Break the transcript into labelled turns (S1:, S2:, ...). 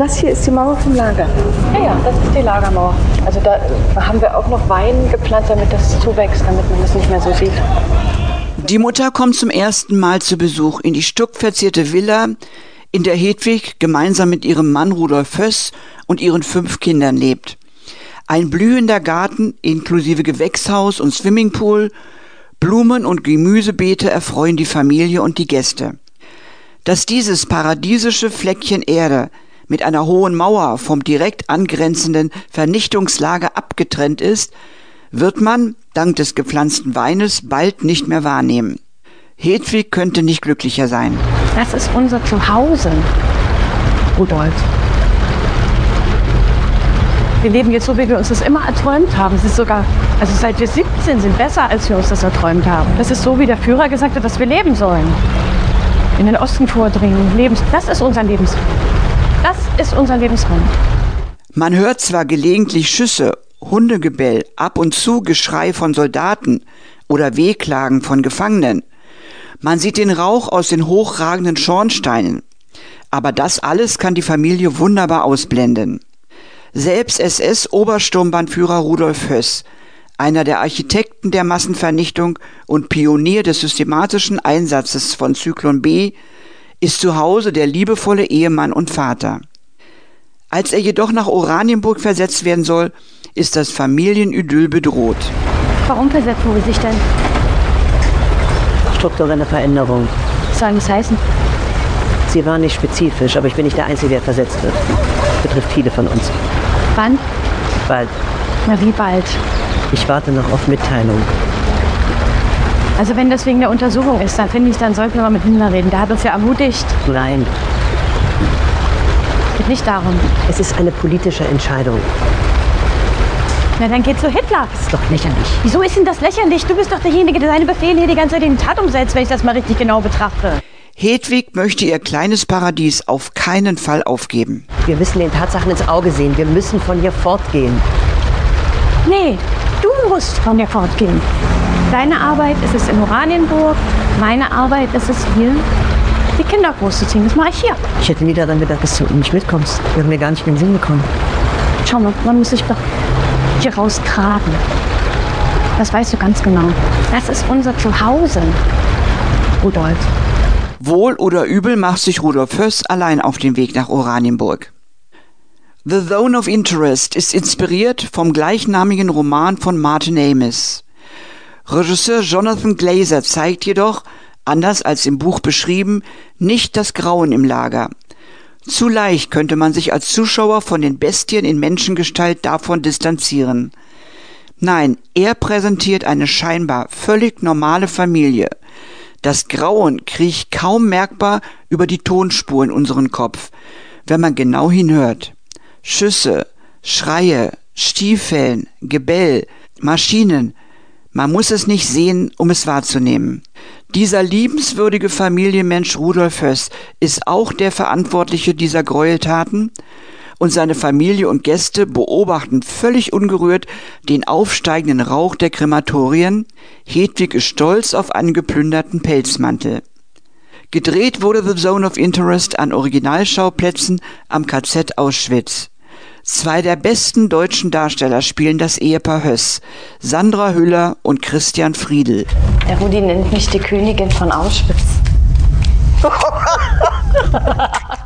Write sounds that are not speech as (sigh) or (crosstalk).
S1: Das hier ist die Mauer vom Lager.
S2: Ja, ja, das ist die Lagermauer. Also da haben wir auch noch Wein gepflanzt, damit das zuwächst, damit man das nicht mehr so sieht.
S3: Die Mutter kommt zum ersten Mal zu Besuch in die stuckverzierte Villa, in der Hedwig gemeinsam mit ihrem Mann Rudolf Föss und ihren fünf Kindern lebt. Ein blühender Garten inklusive Gewächshaus und Swimmingpool, Blumen und Gemüsebeete erfreuen die Familie und die Gäste. Dass dieses paradiesische Fleckchen Erde mit einer hohen Mauer vom direkt angrenzenden Vernichtungslager abgetrennt ist, wird man, dank des gepflanzten Weines, bald nicht mehr wahrnehmen. Hedwig könnte nicht glücklicher sein.
S2: Das ist unser Zuhause, Rudolf. Wir leben jetzt so, wie wir uns das immer erträumt haben. Es ist sogar, also seit wir 17 sind, besser, als wir uns das erträumt haben. Das ist so, wie der Führer gesagt hat, dass wir leben sollen. In den Osten vordringen, Lebens. Das ist unser Lebens. Das ist unser Lebensraum.
S3: Man hört zwar gelegentlich Schüsse, Hundegebell, ab und zu Geschrei von Soldaten oder Wehklagen von Gefangenen. Man sieht den Rauch aus den hochragenden Schornsteinen. Aber das alles kann die Familie wunderbar ausblenden. Selbst SS-Obersturmbannführer Rudolf Höss, einer der Architekten der Massenvernichtung und Pionier des systematischen Einsatzes von Zyklon B, ist zu Hause der liebevolle Ehemann und Vater. Als er jedoch nach Oranienburg versetzt werden soll, ist das Familienidyll bedroht.
S2: Warum versetzen Sie sich denn?
S4: strukturelle Veränderung.
S2: Was soll das heißen?
S4: Sie war nicht spezifisch, aber ich bin nicht der Einzige, der versetzt wird. Das betrifft viele von uns.
S2: Wann?
S4: Bald.
S2: Na, wie bald?
S4: Ich warte noch auf Mitteilung.
S2: Also wenn das wegen der Untersuchung ist, dann finde ich, dann sollten wir mal mit Himmler reden. Der hat uns ja ermutigt.
S4: Nein.
S2: Geht nicht darum.
S4: Es ist eine politische Entscheidung.
S2: Na, dann geht zu Hitler.
S4: Das ist doch lächerlich.
S2: Wieso ist denn das lächerlich? Du bist doch derjenige, der seine Befehle hier die ganze Zeit in die Tat umsetzt, wenn ich das mal richtig genau betrachte.
S3: Hedwig möchte ihr kleines Paradies auf keinen Fall aufgeben.
S4: Wir müssen den Tatsachen ins Auge sehen. Wir müssen von hier fortgehen.
S2: Nee, du musst von hier fortgehen. Deine Arbeit ist es in Oranienburg, meine Arbeit ist es hier, die Kinder großzuziehen. Das mache ich hier.
S4: Ich hätte nie daran gedacht, dass du nicht mitkommst. Wir haben mir gar nicht in den Sinn gekommen.
S2: Schau mal, man muss sich doch hier rausgraben. Das weißt du ganz genau. Das ist unser Zuhause, Rudolf.
S3: Wohl oder übel macht sich Rudolf Höss allein auf den Weg nach Oranienburg. The Zone of Interest ist inspiriert vom gleichnamigen Roman von Martin Amis. Regisseur Jonathan Glazer zeigt jedoch, anders als im Buch beschrieben, nicht das Grauen im Lager. Zu leicht könnte man sich als Zuschauer von den Bestien in Menschengestalt davon distanzieren. Nein, er präsentiert eine scheinbar völlig normale Familie. Das Grauen kriecht kaum merkbar über die Tonspur in unseren Kopf, wenn man genau hinhört. Schüsse, Schreie, Stiefellen, Gebell, Maschinen, man muss es nicht sehen, um es wahrzunehmen. Dieser liebenswürdige Familienmensch Rudolf Höss ist auch der Verantwortliche dieser Gräueltaten und seine Familie und Gäste beobachten völlig ungerührt den aufsteigenden Rauch der Krematorien. Hedwig ist stolz auf einen geplünderten Pelzmantel. Gedreht wurde The Zone of Interest an Originalschauplätzen am KZ Auschwitz. Zwei der besten deutschen Darsteller spielen das Ehepaar Höss, Sandra Hüller und Christian Friedel.
S2: Der Rudi nennt mich die Königin von Auschwitz. (laughs)